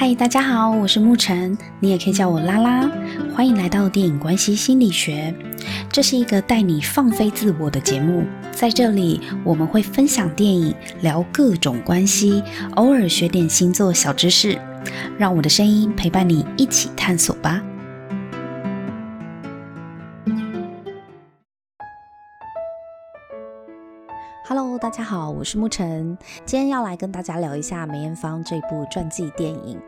嗨，大家好，我是沐晨，你也可以叫我拉拉。欢迎来到电影关系心理学，这是一个带你放飞自我的节目。在这里，我们会分享电影，聊各种关系，偶尔学点星座小知识。让我的声音陪伴你一起探索吧。Hello，大家好，我是沐晨，今天要来跟大家聊一下梅艳芳这部传记电影。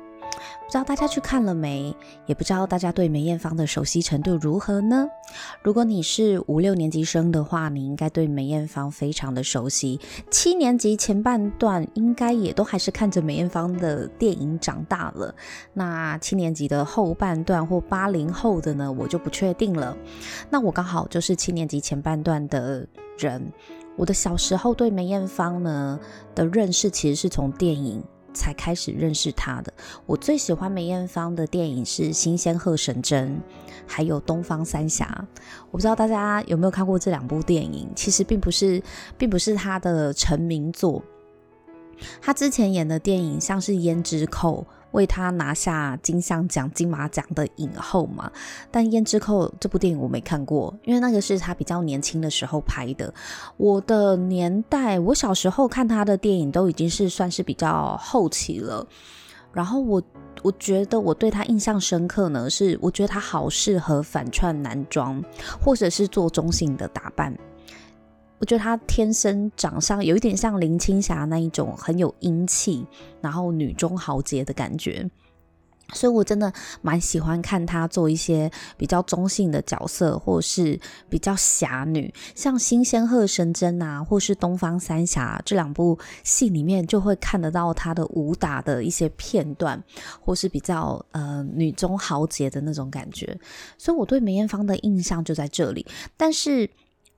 不知道大家去看了没？也不知道大家对梅艳芳的熟悉程度如何呢？如果你是五六年级生的话，你应该对梅艳芳非常的熟悉。七年级前半段应该也都还是看着梅艳芳的电影长大了。那七年级的后半段或八零后的呢，我就不确定了。那我刚好就是七年级前半段的人。我的小时候对梅艳芳呢的认识，其实是从电影。才开始认识他的。我最喜欢梅艳芳的电影是《新仙鹤神针》，还有《东方三侠》。我不知道大家有没有看过这两部电影，其实并不是，并不是他的成名作。他之前演的电影像是《胭脂扣》。为他拿下金像奖、金马奖的影后嘛，但《胭脂扣》这部电影我没看过，因为那个是他比较年轻的时候拍的。我的年代，我小时候看他的电影都已经是算是比较后期了。然后我我觉得我对他印象深刻呢，是我觉得他好适合反串男装，或者是做中性的打扮。我觉得她天生长相有一点像林青霞那一种很有英气，然后女中豪杰的感觉，所以我真的蛮喜欢看她做一些比较中性的角色，或是比较侠女，像《新仙鹤神针》啊，或是《东方三侠》这两部戏里面，就会看得到她的武打的一些片段，或是比较呃女中豪杰的那种感觉，所以我对梅艳芳的印象就在这里，但是。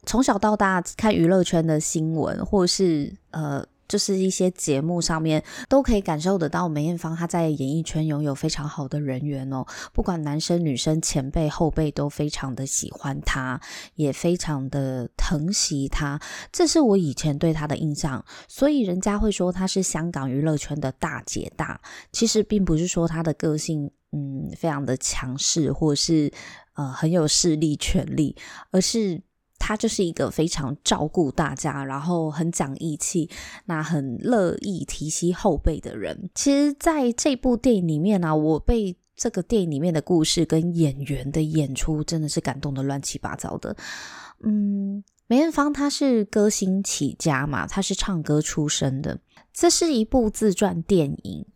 从小到大看娱乐圈的新闻，或是呃，就是一些节目上面，都可以感受得到梅艳芳她在演艺圈拥有非常好的人缘哦。不管男生女生、前辈后辈都非常的喜欢她，也非常的疼惜她。这是我以前对她的印象，所以人家会说她是香港娱乐圈的大姐大。其实并不是说她的个性嗯非常的强势，或是呃很有势力、权力，而是。他就是一个非常照顾大家，然后很讲义气，那很乐意提携后辈的人。其实，在这部电影里面呢、我被这个电影里面的故事跟演员的演出真的是感动得乱七八糟的。嗯，梅艳芳她是歌星起家嘛，她是唱歌出身的。这是一部自传电影。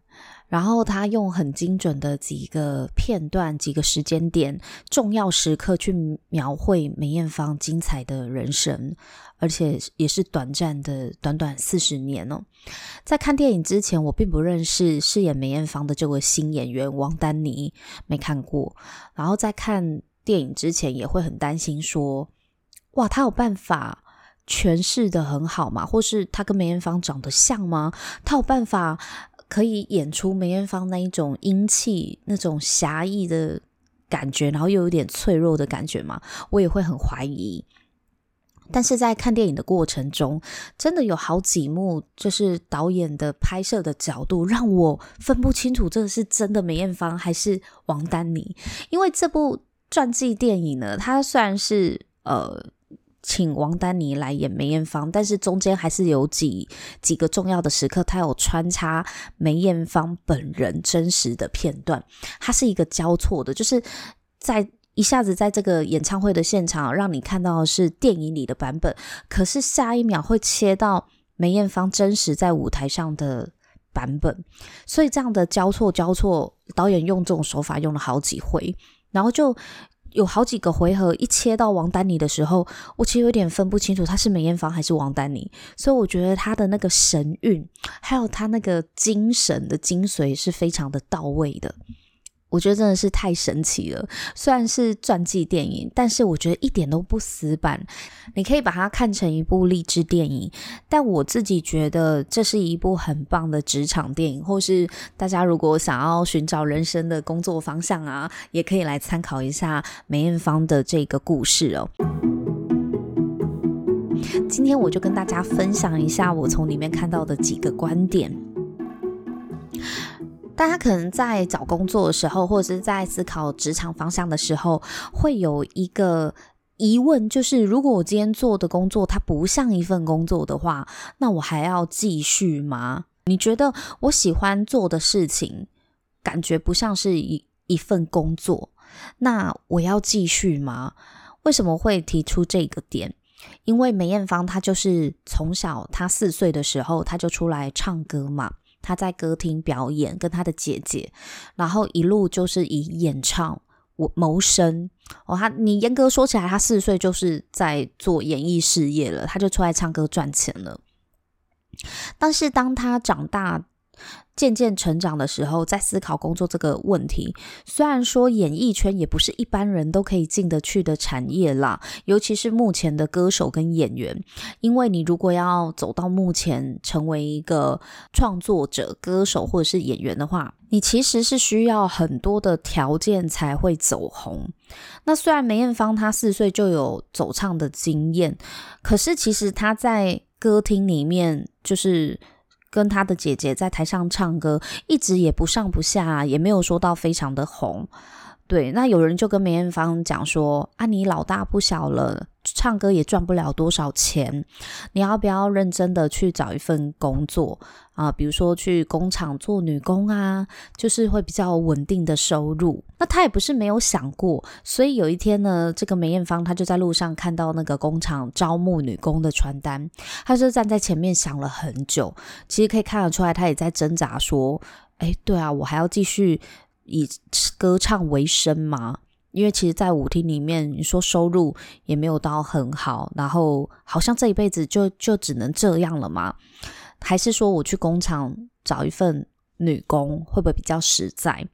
然后他用很精准的几个片段、几个时间点、重要时刻去描绘梅艳芳精彩的人生，而且也是短暂的，短短四十年哦。在看电影之前，我并不认识饰演梅艳芳的这位新演员王丹妮，没看过。然后在看电影之前，也会很担心说：哇，他有办法诠释得很好吗？或是他跟梅艳芳长得像吗？他有办法？可以演出梅艳芳那一种英气、那种侠义的感觉，然后又有点脆弱的感觉嘛，我也会很怀疑。但是在看电影的过程中，真的有好几幕，就是导演的拍摄的角度，让我分不清楚这是真的梅艳芳还是王丹妮。因为这部传记电影呢，它虽然是呃。请王丹妮来演梅艳芳，但是中间还是有几几个重要的时刻，他有穿插梅艳芳本人真实的片段，它是一个交错的，就是在一下子在这个演唱会的现场，让你看到的是电影里的版本，可是下一秒会切到梅艳芳真实在舞台上的版本，所以这样的交错交错，导演用这种手法用了好几回，然后就。有好几个回合，一切到王丹妮的时候，我其实有点分不清楚她是梅艳芳还是王丹妮，所以我觉得她的那个神韵，还有她那个精神的精髓是非常的到位的。我觉得真的是太神奇了。虽然是传记电影，但是我觉得一点都不死板。你可以把它看成一部励志电影，但我自己觉得这是一部很棒的职场电影，或是大家如果想要寻找人生的工作方向啊，也可以来参考一下梅艳芳的这个故事哦。今天我就跟大家分享一下我从里面看到的几个观点。大家可能在找工作的时候，或者是在思考职场方向的时候，会有一个疑问，就是如果我今天做的工作它不像一份工作的话，那我还要继续吗？你觉得我喜欢做的事情，感觉不像是一一份工作，那我要继续吗？为什么会提出这个点？因为梅艳芳她就是从小，她四岁的时候，她就出来唱歌嘛。他在歌厅表演，跟他的姐姐，然后一路就是以演唱我谋生。哦，他你严格说起来，他四岁就是在做演艺事业了，他就出来唱歌赚钱了。但是当他长大，渐渐成长的时候，在思考工作这个问题。虽然说演艺圈也不是一般人都可以进得去的产业啦，尤其是目前的歌手跟演员。因为你如果要走到目前成为一个创作者、歌手或者是演员的话，你其实是需要很多的条件才会走红。那虽然梅艳芳她四岁就有走唱的经验，可是其实她在歌厅里面就是。跟他的姐姐在台上唱歌，一直也不上不下，也没有说到非常的红。对，那有人就跟梅艳芳讲说：“啊，你老大不小了，唱歌也赚不了多少钱，你要不要认真的去找一份工作啊？比如说去工厂做女工啊，就是会比较稳定的收入。”那他也不是没有想过，所以有一天呢，这个梅艳芳她就在路上看到那个工厂招募女工的传单，她就站在前面想了很久。其实可以看得出来，她也在挣扎说：“哎，对啊，我还要继续。”以歌唱为生嘛，因为其实，在舞厅里面，你说收入也没有到很好，然后好像这一辈子就就只能这样了嘛？还是说我去工厂找一份女工，会不会比较实在？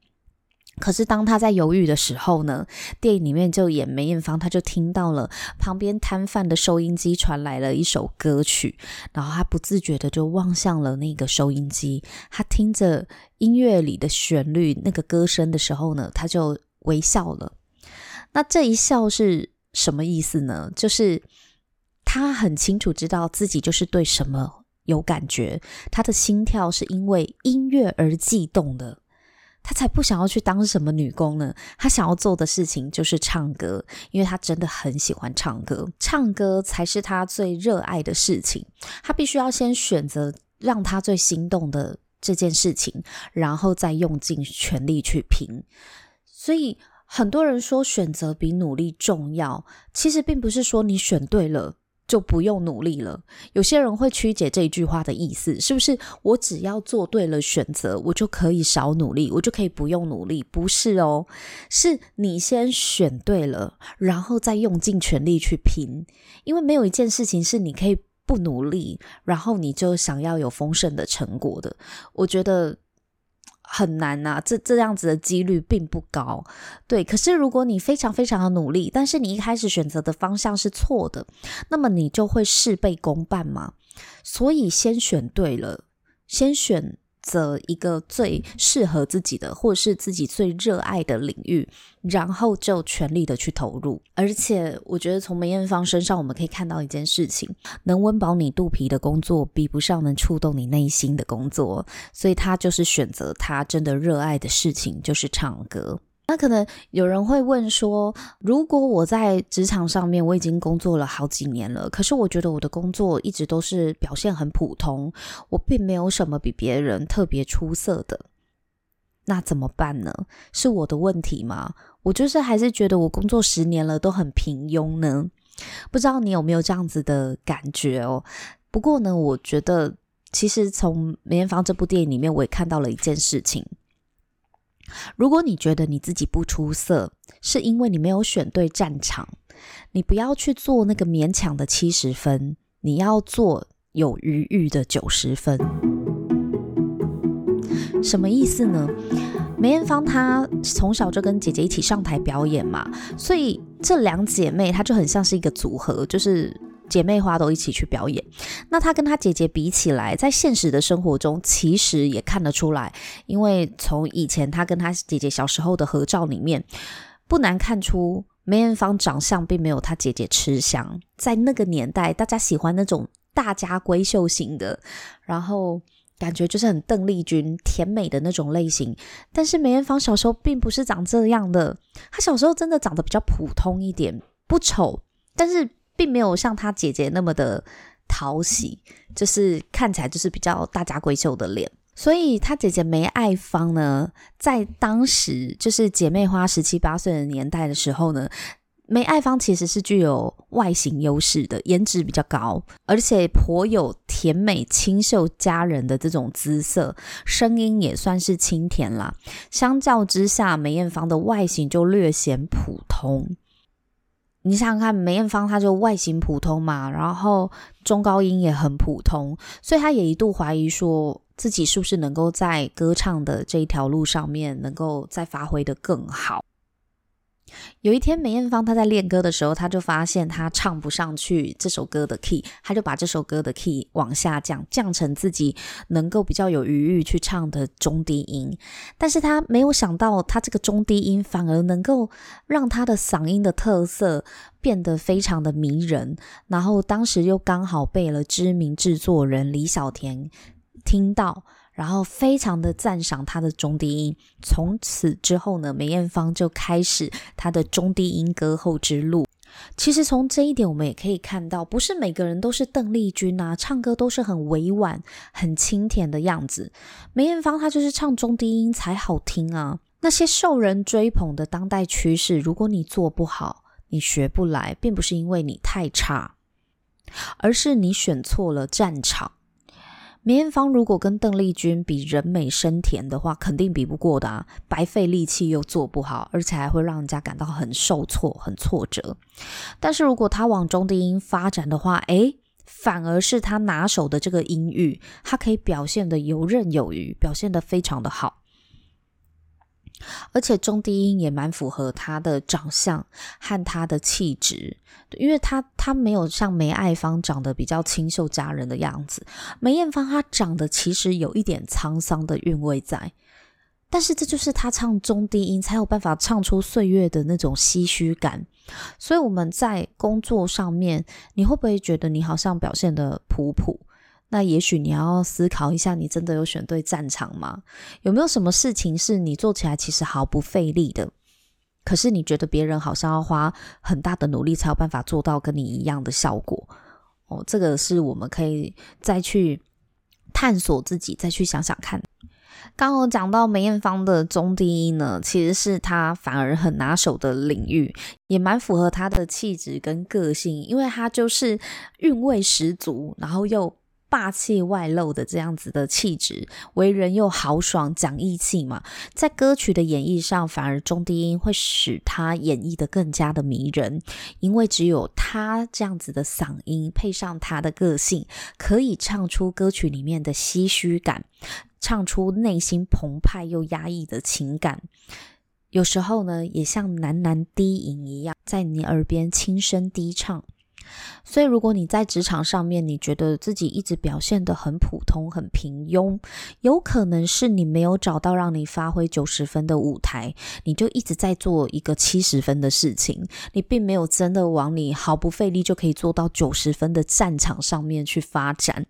可是当他在犹豫的时候呢，电影里面就演梅艳芳，他就听到了旁边摊贩的收音机传来了一首歌曲，然后他不自觉的就望向了那个收音机，他听着音乐里的旋律，那个歌声的时候呢，他就微笑了。那这一笑是什么意思呢？就是他很清楚知道自己就是对什么有感觉，他的心跳是因为音乐而悸动的。他才不想要去当什么女工呢，他想要做的事情就是唱歌，因为他真的很喜欢唱歌，唱歌才是他最热爱的事情。他必须要先选择让他最心动的这件事情，然后再用尽全力去拼。所以很多人说选择比努力重要，其实并不是说你选对了。就不用努力了。有些人会曲解这一句话的意思，是不是我只要做对了选择，我就可以少努力，我就可以不用努力？不是哦，是你先选对了，然后再用尽全力去拼。因为没有一件事情是你可以不努力，然后你就想要有丰盛的成果的。我觉得。很难呐、啊，这这样子的几率并不高，对。可是如果你非常非常的努力，但是你一开始选择的方向是错的，那么你就会事倍功半嘛。所以先选对了，先选。择一个最适合自己的，或是自己最热爱的领域，然后就全力的去投入。而且，我觉得从梅艳芳身上，我们可以看到一件事情：能温饱你肚皮的工作，比不上能触动你内心的工作。所以，他就是选择他真的热爱的事情，就是唱歌。那可能有人会问说，如果我在职场上面我已经工作了好几年了，可是我觉得我的工作一直都是表现很普通，我并没有什么比别人特别出色的，那怎么办呢？是我的问题吗？我就是还是觉得我工作十年了都很平庸呢？不知道你有没有这样子的感觉哦？不过呢，我觉得其实从梅艳芳这部电影里面，我也看到了一件事情。如果你觉得你自己不出色，是因为你没有选对战场，你不要去做那个勉强的七十分，你要做有余裕的九十分。什么意思呢？梅艳芳她从小就跟姐姐一起上台表演嘛，所以这两姐妹她就很像是一个组合，就是。姐妹花都一起去表演，那她跟她姐姐比起来，在现实的生活中其实也看得出来，因为从以前她跟她姐姐小时候的合照里面，不难看出梅艳芳长相并没有她姐姐吃香。在那个年代，大家喜欢那种大家闺秀型的，然后感觉就是很邓丽君甜美的那种类型。但是梅艳芳小时候并不是长这样的，她小时候真的长得比较普通一点，不丑，但是并没有像她姐姐那么的讨喜，就是看起来就是比较大家闺秀的脸。所以她姐姐梅爱芳呢，在当时就是姐妹花十七八岁的年代的时候呢。梅爱芳其实是具有外形优势的，颜值比较高，而且颇有甜美清秀佳人的这种姿色，声音也算是清甜啦。相较之下，梅艳芳的外形就略显普通。你想想看，梅艳芳她就外形普通嘛，然后中高音也很普通，所以她也一度怀疑说自己是不是能够在歌唱的这一条路上面能够再发挥的更好。有一天，梅艳芳她在练歌的时候，她就发现她唱不上去这首歌的 key，她就把这首歌的 key 往下降，降成自己能够比较有余裕去唱的中低音。但是她没有想到，她这个中低音反而能够让她的嗓音的特色变得非常的迷人。然后当时又刚好被了知名制作人李小田听到。然后非常的赞赏他的中低音，从此之后呢，梅艳芳就开始她的中低音歌后之路。其实从这一点我们也可以看到，不是每个人都是邓丽君啊，唱歌都是很委婉、很清甜的样子。梅艳芳她就是唱中低音才好听啊。那些受人追捧的当代趋势，如果你做不好，你学不来，并不是因为你太差，而是你选错了战场。梅艳芳如果跟邓丽君比人美声甜的话，肯定比不过的啊！白费力气又做不好，而且还会让人家感到很受挫、很挫折。但是如果她往中低音发展的话，诶，反而是她拿手的这个音域，她可以表现的游刃有余，表现的非常的好。而且中低音也蛮符合她的长相和她的气质，因为她她没有像梅爱芳长得比较清秀佳人的样子，梅艳芳她长得其实有一点沧桑的韵味在，但是这就是她唱中低音才有办法唱出岁月的那种唏嘘感。所以我们在工作上面，你会不会觉得你好像表现得普普？那也许你要思考一下，你真的有选对战场吗？有没有什么事情是你做起来其实毫不费力的，可是你觉得别人好像要花很大的努力才有办法做到跟你一样的效果？哦，这个是我们可以再去探索自己，再去想想看。刚刚讲到梅艳芳的中低音呢，其实是她反而很拿手的领域，也蛮符合她的气质跟个性，因为她就是韵味十足，然后又。霸气外露的这样子的气质，为人又豪爽讲义气嘛，在歌曲的演绎上，反而中低音会使他演绎得更加的迷人，因为只有他这样子的嗓音配上他的个性，可以唱出歌曲里面的唏嘘感，唱出内心澎湃又压抑的情感，有时候呢，也像喃喃低吟一样，在你耳边轻声低唱。所以，如果你在职场上面，你觉得自己一直表现得很普通、很平庸，有可能是你没有找到让你发挥九十分的舞台，你就一直在做一个七十分的事情，你并没有真的往你毫不费力就可以做到九十分的战场上面去发展。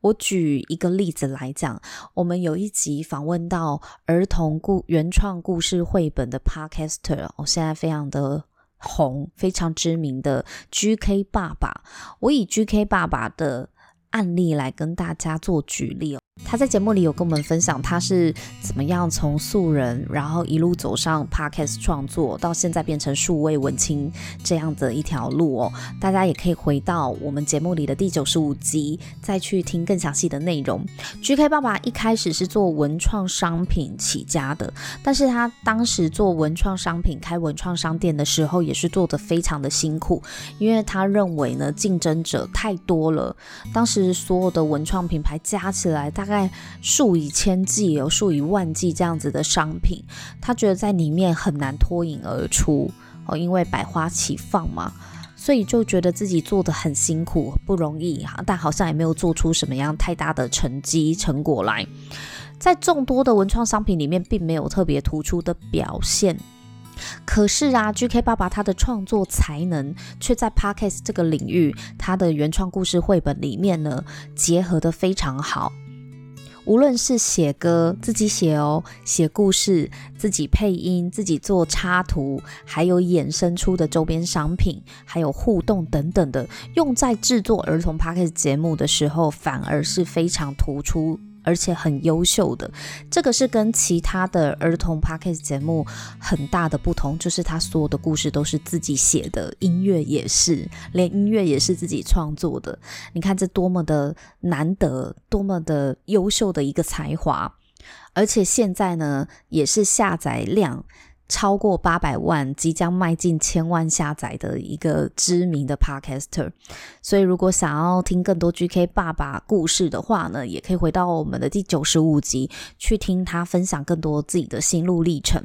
我举一个例子来讲，我们有一集访问到儿童故原创故事绘本的 Podcaster，我现在非常的。红非常知名的 GK 爸爸，我以 GK 爸爸的案例来跟大家做举例哦。他在节目里有跟我们分享他是怎么样从素人，然后一路走上 Podcast 创作，到现在变成数位文青这样的一条路哦。大家也可以回到我们节目里的第九十五集，再去听更详细的内容。GK 爸爸一开始是做文创商品起家的，但是他当时做文创商品开文创商店的时候，也是做得非常的辛苦，因为他认为呢竞争者太多了，当时所有的文创品牌加起来大大概数以千计，有数以万计这样子的商品，他觉得在里面很难脱颖而出哦，因为百花齐放嘛，所以就觉得自己做的很辛苦，不容易哈，但好像也没有做出什么样太大的成绩成果来，在众多的文创商品里面，并没有特别突出的表现。可是啊，GK 爸爸他的创作才能却在 Podcast 这个领域，他的原创故事绘本里面呢，结合的非常好。无论是写歌自己写哦，写故事自己配音，自己做插图，还有衍生出的周边商品，还有互动等等的，用在制作儿童 Podcast 节目的时候，反而是非常突出。而且很优秀的，这个是跟其他的儿童 Podcast 节目很大的不同，就是他所有的故事都是自己写的，音乐也是，连音乐也是自己创作的。你看这多么的难得，多么的优秀的一个才华，而且现在呢，也是下载量。超过八百万，即将迈进千万下载的一个知名的 Podcaster，所以如果想要听更多 GK 爸爸故事的话呢，也可以回到我们的第九十五集去听他分享更多自己的心路历程。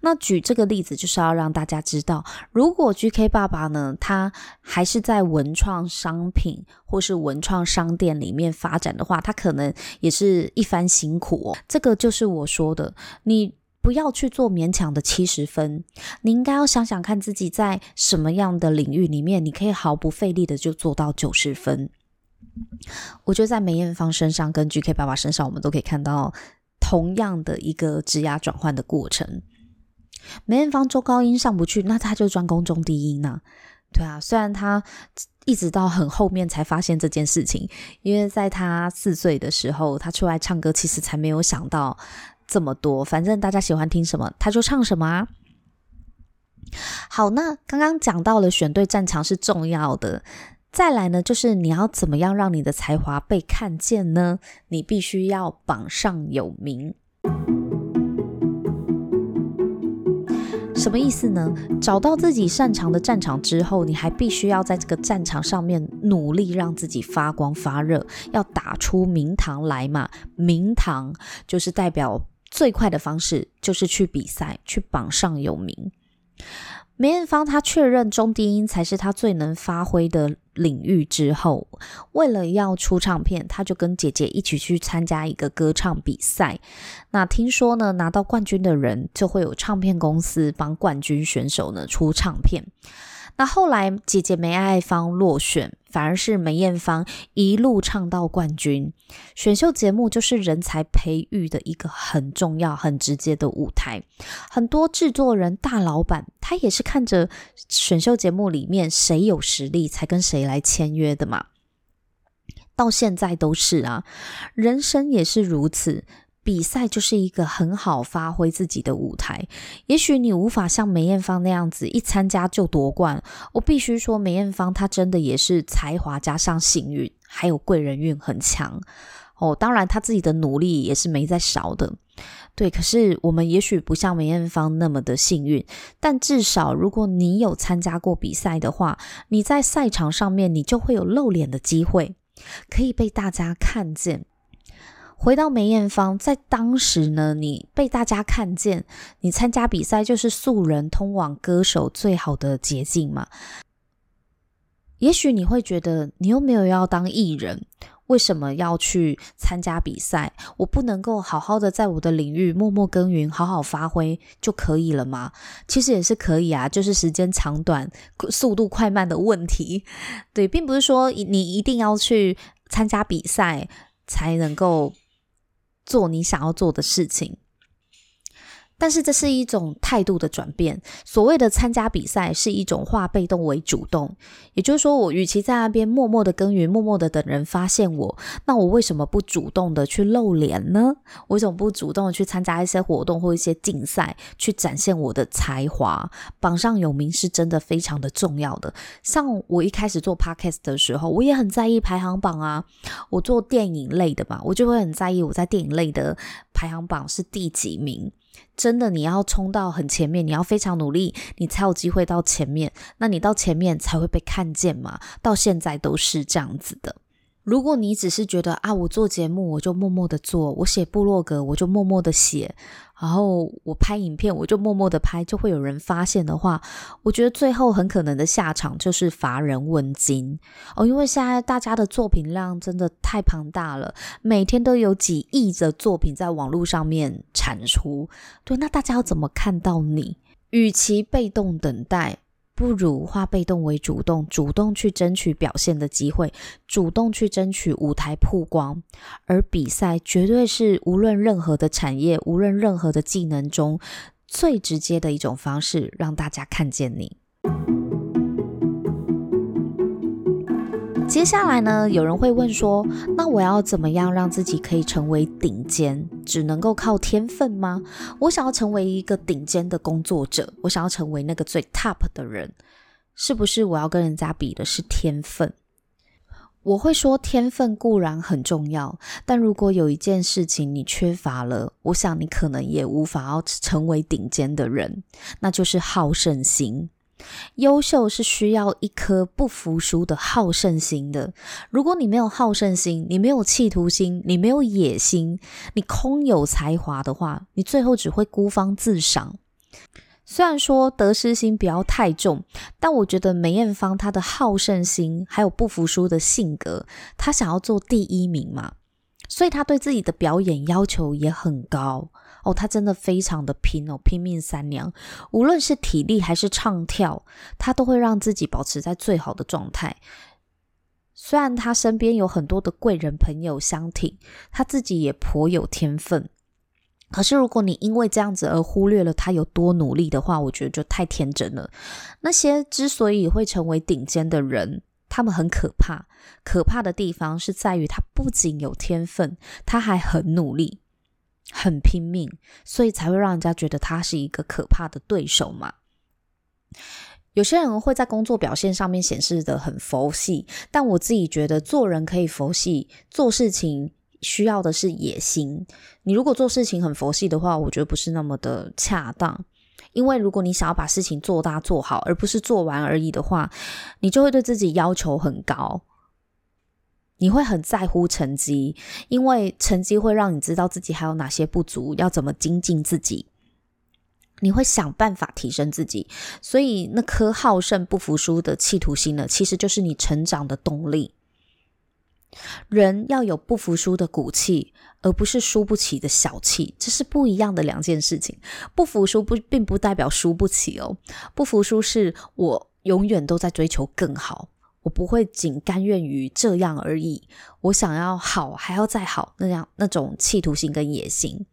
那举这个例子，就是要让大家知道，如果 GK 爸爸呢，他还是在文创商品或是文创商店里面发展的话，他可能也是一番辛苦哦。这个就是我说的，你。不要去做勉强的七十分，你应该要想想看自己在什么样的领域里面，你可以毫不费力的就做到九十分。我觉得在梅艳芳身上跟 GK 爸爸身上，我们都可以看到同样的一个职涯转换的过程。梅艳芳中高音上不去，那他就专攻中低音呢？对啊，虽然他一直到很后面才发现这件事情，因为在他四岁的时候，他出来唱歌，其实才没有想到。这么多，反正大家喜欢听什么，他就唱什么啊。好，那刚刚讲到了选对战场是重要的，再来呢，就是你要怎么样让你的才华被看见呢？你必须要榜上有名。什么意思呢？找到自己擅长的战场之后，你还必须要在这个战场上面努力，让自己发光发热，要打出名堂来嘛。名堂就是代表。最快的方式就是去比赛，去榜上有名。梅艳芳她确认中低音才是她最能发挥的领域之后，为了要出唱片，她就跟姐姐一起去参加一个歌唱比赛。那听说呢，拿到冠军的人就会有唱片公司帮冠军选手呢出唱片。那后来姐姐梅爱芳落选，反而是梅艳芳一路唱到冠军。选秀节目就是人才培育的一个很重要、很直接的舞台。很多制作人、大老板，他也是看着选秀节目里面谁有实力，才跟谁来签约的嘛。到现在都是啊，人生也是如此。比赛就是一个很好发挥自己的舞台。也许你无法像梅艳芳那样子一参加就夺冠。我必须说，梅艳芳她真的也是才华加上幸运，还有贵人运很强哦。当然，她自己的努力也是没在少的。对，可是我们也许不像梅艳芳那么的幸运，但至少如果你有参加过比赛的话，你在赛场上面你就会有露脸的机会，可以被大家看见。回到梅艳芳，在当时呢，你被大家看见，你参加比赛就是素人通往歌手最好的捷径嘛。也许你会觉得，你又没有要当艺人，为什么要去参加比赛？我不能够好好的在我的领域默默耕耘，好好发挥就可以了吗？其实也是可以啊，就是时间长短、速度快慢的问题。对，并不是说你一定要去参加比赛才能够。做你想要做的事情。但是这是一种态度的转变。所谓的参加比赛是一种化被动为主动，也就是说，我与其在那边默默的耕耘，默默的等人发现我，那我为什么不主动的去露脸呢？为什么不主动的去参加一些活动或一些竞赛，去展现我的才华？榜上有名是真的非常的重要的。像我一开始做 podcast 的时候，我也很在意排行榜啊。我做电影类的嘛，我就会很在意我在电影类的排行榜是第几名。真的，你要冲到很前面，你要非常努力，你才有机会到前面。那你到前面才会被看见嘛。到现在都是这样子的。如果你只是觉得啊，我做节目我就默默的做，我写部落格我就默默的写，然后我拍影片我就默默的拍，就会有人发现的话，我觉得最后很可能的下场就是乏人问津哦。因为现在大家的作品量真的太庞大了，每天都有几亿的作品在网络上面产出，对，那大家要怎么看到你？与其被动等待。不如化被动为主动，主动去争取表现的机会，主动去争取舞台曝光。而比赛绝对是无论任何的产业，无论任何的技能中最直接的一种方式，让大家看见你。接下来呢，有人会问说，那我要怎么样让自己可以成为顶尖？只能够靠天分吗？我想要成为一个顶尖的工作者，我想要成为那个最 top 的人，是不是我要跟人家比的是天分？我会说，天分固然很重要，但如果有一件事情你缺乏了，我想你可能也无法要成为顶尖的人，那就是好胜心。优秀是需要一颗不服输的好胜心的。如果你没有好胜心，你没有企图心，你没有野心，你空有才华的话，你最后只会孤芳自赏。虽然说得失心不要太重，但我觉得梅艳芳她的好胜心还有不服输的性格，她想要做第一名嘛，所以她对自己的表演要求也很高。他真的非常的拼哦，拼命三娘，无论是体力还是唱跳，他都会让自己保持在最好的状态。虽然他身边有很多的贵人朋友相挺，他自己也颇有天分。可是如果你因为这样子而忽略了他有多努力的话，我觉得就太天真了。那些之所以会成为顶尖的人，他们很可怕。可怕的地方是在于他不仅有天分，他还很努力。很拼命，所以才会让人家觉得他是一个可怕的对手嘛。有些人会在工作表现上面显示的很佛系，但我自己觉得做人可以佛系，做事情需要的是野心。你如果做事情很佛系的话，我觉得不是那么的恰当。因为如果你想要把事情做大做好，而不是做完而已的话，你就会对自己要求很高。你会很在乎成绩，因为成绩会让你知道自己还有哪些不足，要怎么精进自己。你会想办法提升自己，所以那颗好胜不服输的企图心呢，其实就是你成长的动力。人要有不服输的骨气，而不是输不起的小气，这是不一样的两件事情。不服输不并不代表输不起哦，不服输是我永远都在追求更好。我不会仅甘愿于这样而已，我想要好还要再好，那样那种企图心跟野心。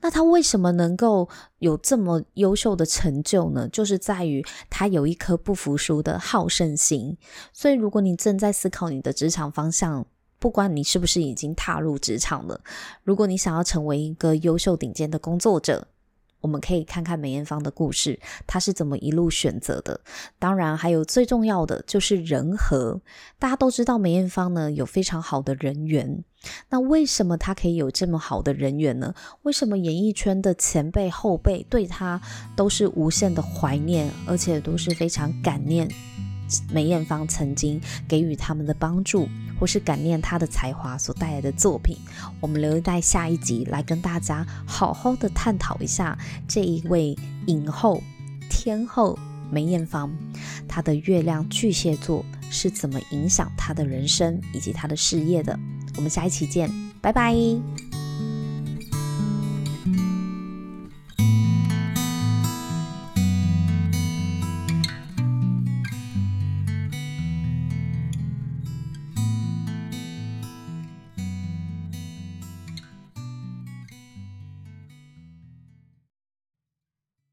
那他为什么能够有这么优秀的成就呢？就是在于他有一颗不服输的好胜心。所以，如果你正在思考你的职场方向，不管你是不是已经踏入职场了，如果你想要成为一个优秀顶尖的工作者，我们可以看看梅艳芳的故事，她是怎么一路选择的。当然，还有最重要的就是人和。大家都知道梅艳芳呢有非常好的人缘，那为什么她可以有这么好的人缘呢？为什么演艺圈的前辈后辈对她都是无限的怀念，而且都是非常感念？梅艳芳曾经给予他们的帮助，或是感念她的才华所带来的作品，我们留待下一集来跟大家好好的探讨一下这一位影后天后梅艳芳，她的月亮巨蟹座是怎么影响她的人生以及她的事业的。我们下一期见，拜拜。